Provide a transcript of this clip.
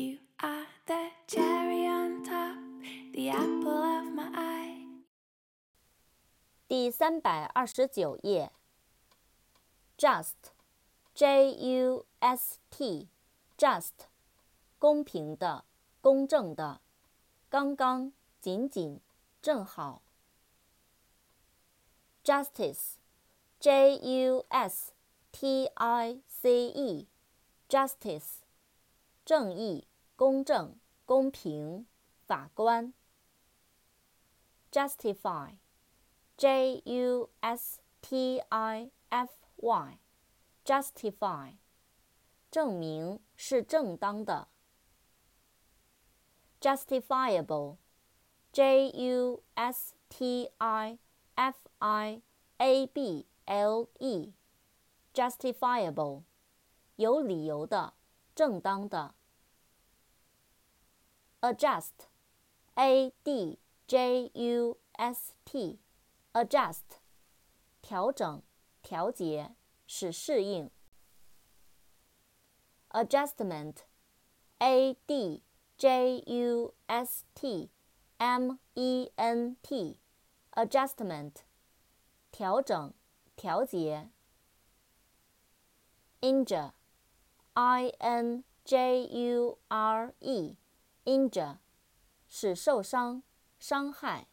You are the cherry on top, the apple of my eye. 第三百二十九页。Just，J-U-S-T，just，公平的，公正的，刚刚，仅仅，正好。Justice，J-U-S-T-I-C-E，justice，正义， 公正，公平，法官。Justify。J U S T I F Y，justify，证明是正当的。Justifiable，J U S T I F I A B L E，justifiable，有理由的，正当的。Adjust，A D J U S T。Adjust，调整、调节、使适应。Adjustment，A D J U S T M E N T，Adjustment，调整、调节。Injure，I N J U R Injure，使受伤、伤害。